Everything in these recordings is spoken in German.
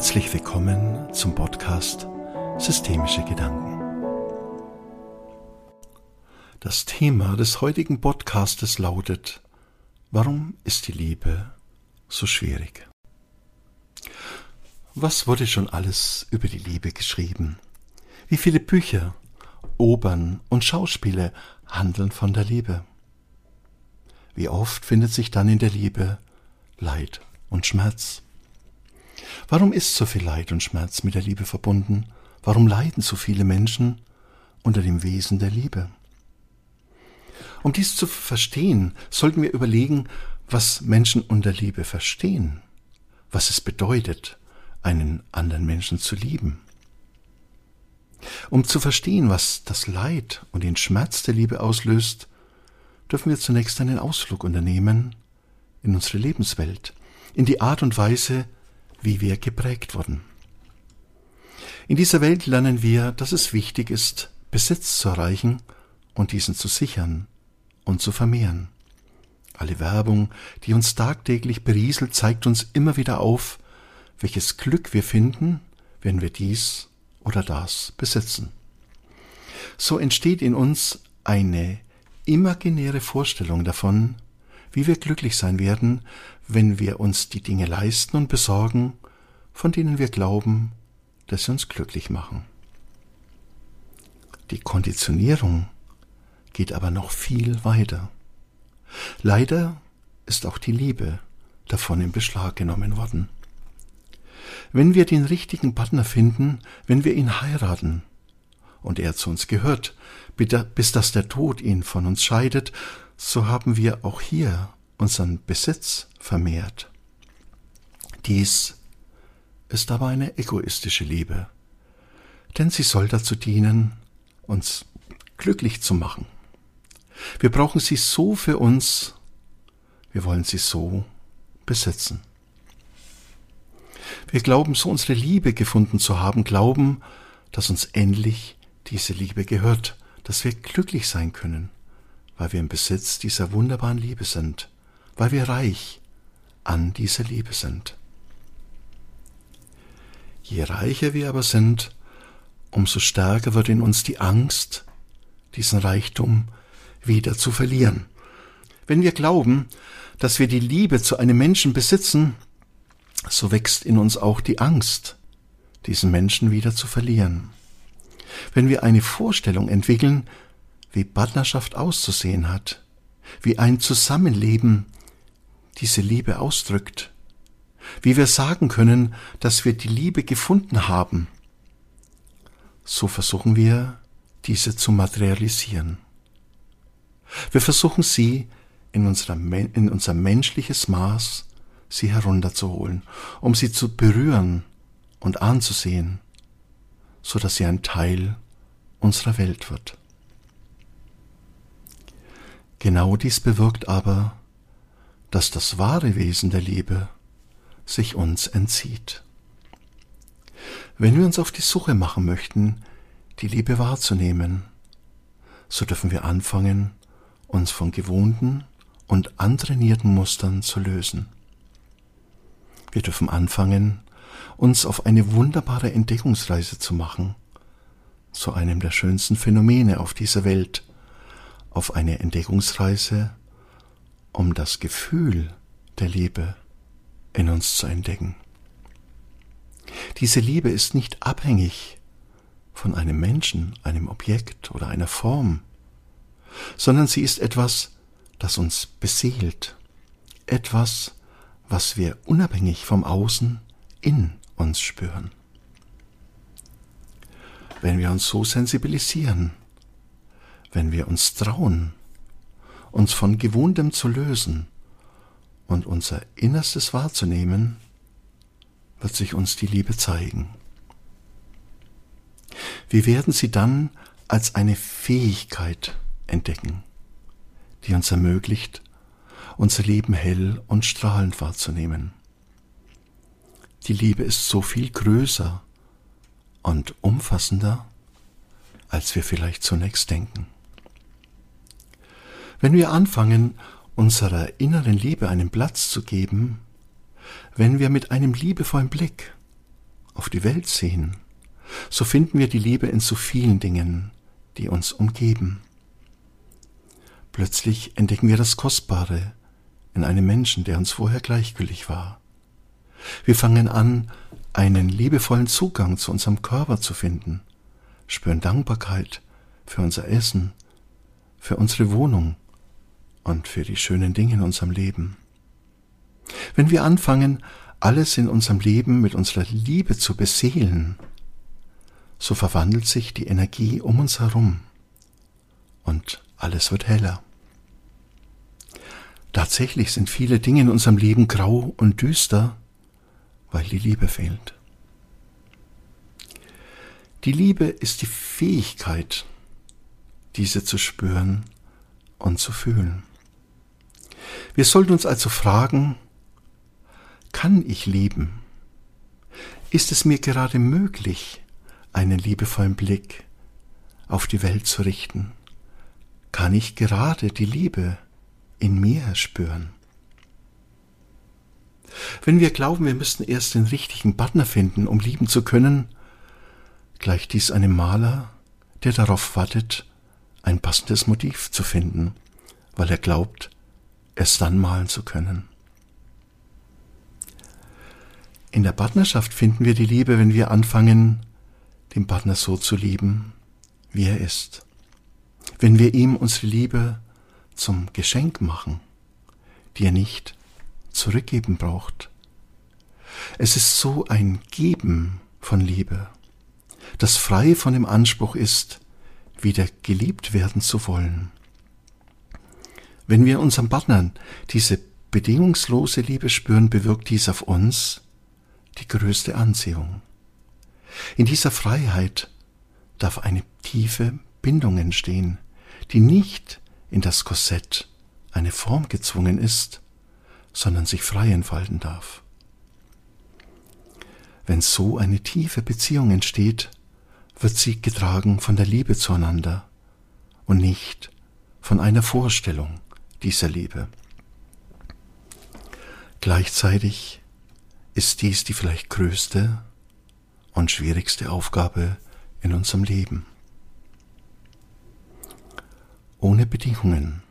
Herzlich willkommen zum Podcast Systemische Gedanken. Das Thema des heutigen Podcastes lautet Warum ist die Liebe so schwierig? Was wurde schon alles über die Liebe geschrieben? Wie viele Bücher, Opern und Schauspiele handeln von der Liebe? Wie oft findet sich dann in der Liebe Leid und Schmerz? Warum ist so viel Leid und Schmerz mit der Liebe verbunden? Warum leiden so viele Menschen unter dem Wesen der Liebe? Um dies zu verstehen, sollten wir überlegen, was Menschen unter Liebe verstehen, was es bedeutet, einen anderen Menschen zu lieben. Um zu verstehen, was das Leid und den Schmerz der Liebe auslöst, dürfen wir zunächst einen Ausflug unternehmen in unsere Lebenswelt, in die Art und Weise, wie wir geprägt wurden. In dieser Welt lernen wir, dass es wichtig ist, Besitz zu erreichen und diesen zu sichern und zu vermehren. Alle Werbung, die uns tagtäglich berieselt, zeigt uns immer wieder auf, welches Glück wir finden, wenn wir dies oder das besitzen. So entsteht in uns eine imaginäre Vorstellung davon, wie wir glücklich sein werden, wenn wir uns die Dinge leisten und besorgen, von denen wir glauben, dass sie uns glücklich machen. Die Konditionierung geht aber noch viel weiter. Leider ist auch die Liebe davon in Beschlag genommen worden. Wenn wir den richtigen Partner finden, wenn wir ihn heiraten und er zu uns gehört, bis dass der Tod ihn von uns scheidet, so haben wir auch hier unseren Besitz vermehrt. Dies ist aber eine egoistische Liebe, denn sie soll dazu dienen, uns glücklich zu machen. Wir brauchen sie so für uns, wir wollen sie so besitzen. Wir glauben so unsere Liebe gefunden zu haben, glauben, dass uns endlich diese Liebe gehört, dass wir glücklich sein können, weil wir im Besitz dieser wunderbaren Liebe sind weil wir reich an dieser Liebe sind. Je reicher wir aber sind, umso stärker wird in uns die Angst, diesen Reichtum wieder zu verlieren. Wenn wir glauben, dass wir die Liebe zu einem Menschen besitzen, so wächst in uns auch die Angst, diesen Menschen wieder zu verlieren. Wenn wir eine Vorstellung entwickeln, wie Partnerschaft auszusehen hat, wie ein Zusammenleben diese Liebe ausdrückt, wie wir sagen können, dass wir die Liebe gefunden haben, so versuchen wir, diese zu materialisieren. Wir versuchen sie in, unserer, in unser menschliches Maß, sie herunterzuholen, um sie zu berühren und anzusehen, so dass sie ein Teil unserer Welt wird. Genau dies bewirkt aber, dass das wahre Wesen der Liebe sich uns entzieht. Wenn wir uns auf die Suche machen möchten, die Liebe wahrzunehmen, so dürfen wir anfangen, uns von gewohnten und antrainierten Mustern zu lösen. Wir dürfen anfangen, uns auf eine wunderbare Entdeckungsreise zu machen, zu einem der schönsten Phänomene auf dieser Welt, auf eine Entdeckungsreise um das Gefühl der Liebe in uns zu entdecken. Diese Liebe ist nicht abhängig von einem Menschen, einem Objekt oder einer Form, sondern sie ist etwas, das uns beseelt, etwas, was wir unabhängig vom Außen in uns spüren. Wenn wir uns so sensibilisieren, wenn wir uns trauen, uns von Gewohntem zu lösen und unser Innerstes wahrzunehmen, wird sich uns die Liebe zeigen. Wir werden sie dann als eine Fähigkeit entdecken, die uns ermöglicht, unser Leben hell und strahlend wahrzunehmen. Die Liebe ist so viel größer und umfassender, als wir vielleicht zunächst denken. Wenn wir anfangen, unserer inneren Liebe einen Platz zu geben, wenn wir mit einem liebevollen Blick auf die Welt sehen, so finden wir die Liebe in so vielen Dingen, die uns umgeben. Plötzlich entdecken wir das Kostbare in einem Menschen, der uns vorher gleichgültig war. Wir fangen an, einen liebevollen Zugang zu unserem Körper zu finden, spüren Dankbarkeit für unser Essen, für unsere Wohnung und für die schönen Dinge in unserem Leben. Wenn wir anfangen, alles in unserem Leben mit unserer Liebe zu beseelen, so verwandelt sich die Energie um uns herum und alles wird heller. Tatsächlich sind viele Dinge in unserem Leben grau und düster, weil die Liebe fehlt. Die Liebe ist die Fähigkeit, diese zu spüren und zu fühlen. Wir sollten uns also fragen, kann ich lieben? Ist es mir gerade möglich, einen liebevollen Blick auf die Welt zu richten? Kann ich gerade die Liebe in mir spüren? Wenn wir glauben, wir müssten erst den richtigen Partner finden, um lieben zu können, gleicht dies einem Maler, der darauf wartet, ein passendes Motiv zu finden, weil er glaubt, es dann malen zu können. In der Partnerschaft finden wir die Liebe, wenn wir anfangen, den Partner so zu lieben, wie er ist. Wenn wir ihm unsere Liebe zum Geschenk machen, die er nicht zurückgeben braucht. Es ist so ein Geben von Liebe, das frei von dem Anspruch ist, wieder geliebt werden zu wollen. Wenn wir unserem Partner diese bedingungslose Liebe spüren, bewirkt dies auf uns die größte Anziehung. In dieser Freiheit darf eine tiefe Bindung entstehen, die nicht in das Korsett eine Form gezwungen ist, sondern sich frei entfalten darf. Wenn so eine tiefe Beziehung entsteht, wird sie getragen von der Liebe zueinander und nicht von einer Vorstellung dieser Liebe. Gleichzeitig ist dies die vielleicht größte und schwierigste Aufgabe in unserem Leben. Ohne Bedingungen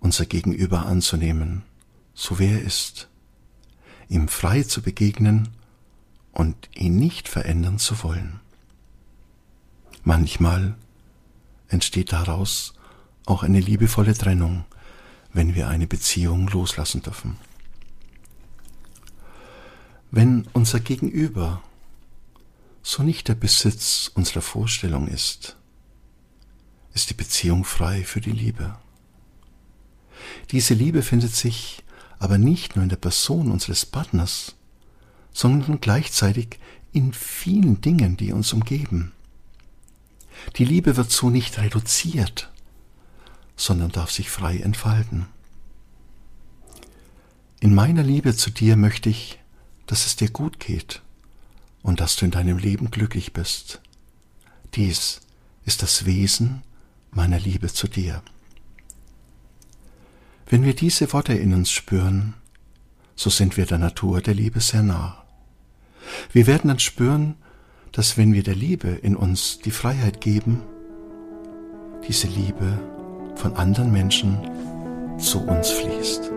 unser Gegenüber anzunehmen, so wie er ist, ihm frei zu begegnen und ihn nicht verändern zu wollen. Manchmal entsteht daraus auch eine liebevolle Trennung, wenn wir eine Beziehung loslassen dürfen. Wenn unser Gegenüber so nicht der Besitz unserer Vorstellung ist, ist die Beziehung frei für die Liebe. Diese Liebe findet sich aber nicht nur in der Person unseres Partners, sondern gleichzeitig in vielen Dingen, die uns umgeben. Die Liebe wird so nicht reduziert, sondern darf sich frei entfalten. In meiner Liebe zu dir möchte ich, dass es dir gut geht und dass du in deinem Leben glücklich bist. Dies ist das Wesen meiner Liebe zu dir. Wenn wir diese Worte in uns spüren, so sind wir der Natur der Liebe sehr nah. Wir werden dann spüren, dass wenn wir der Liebe in uns die Freiheit geben, diese Liebe von anderen Menschen zu uns fließt.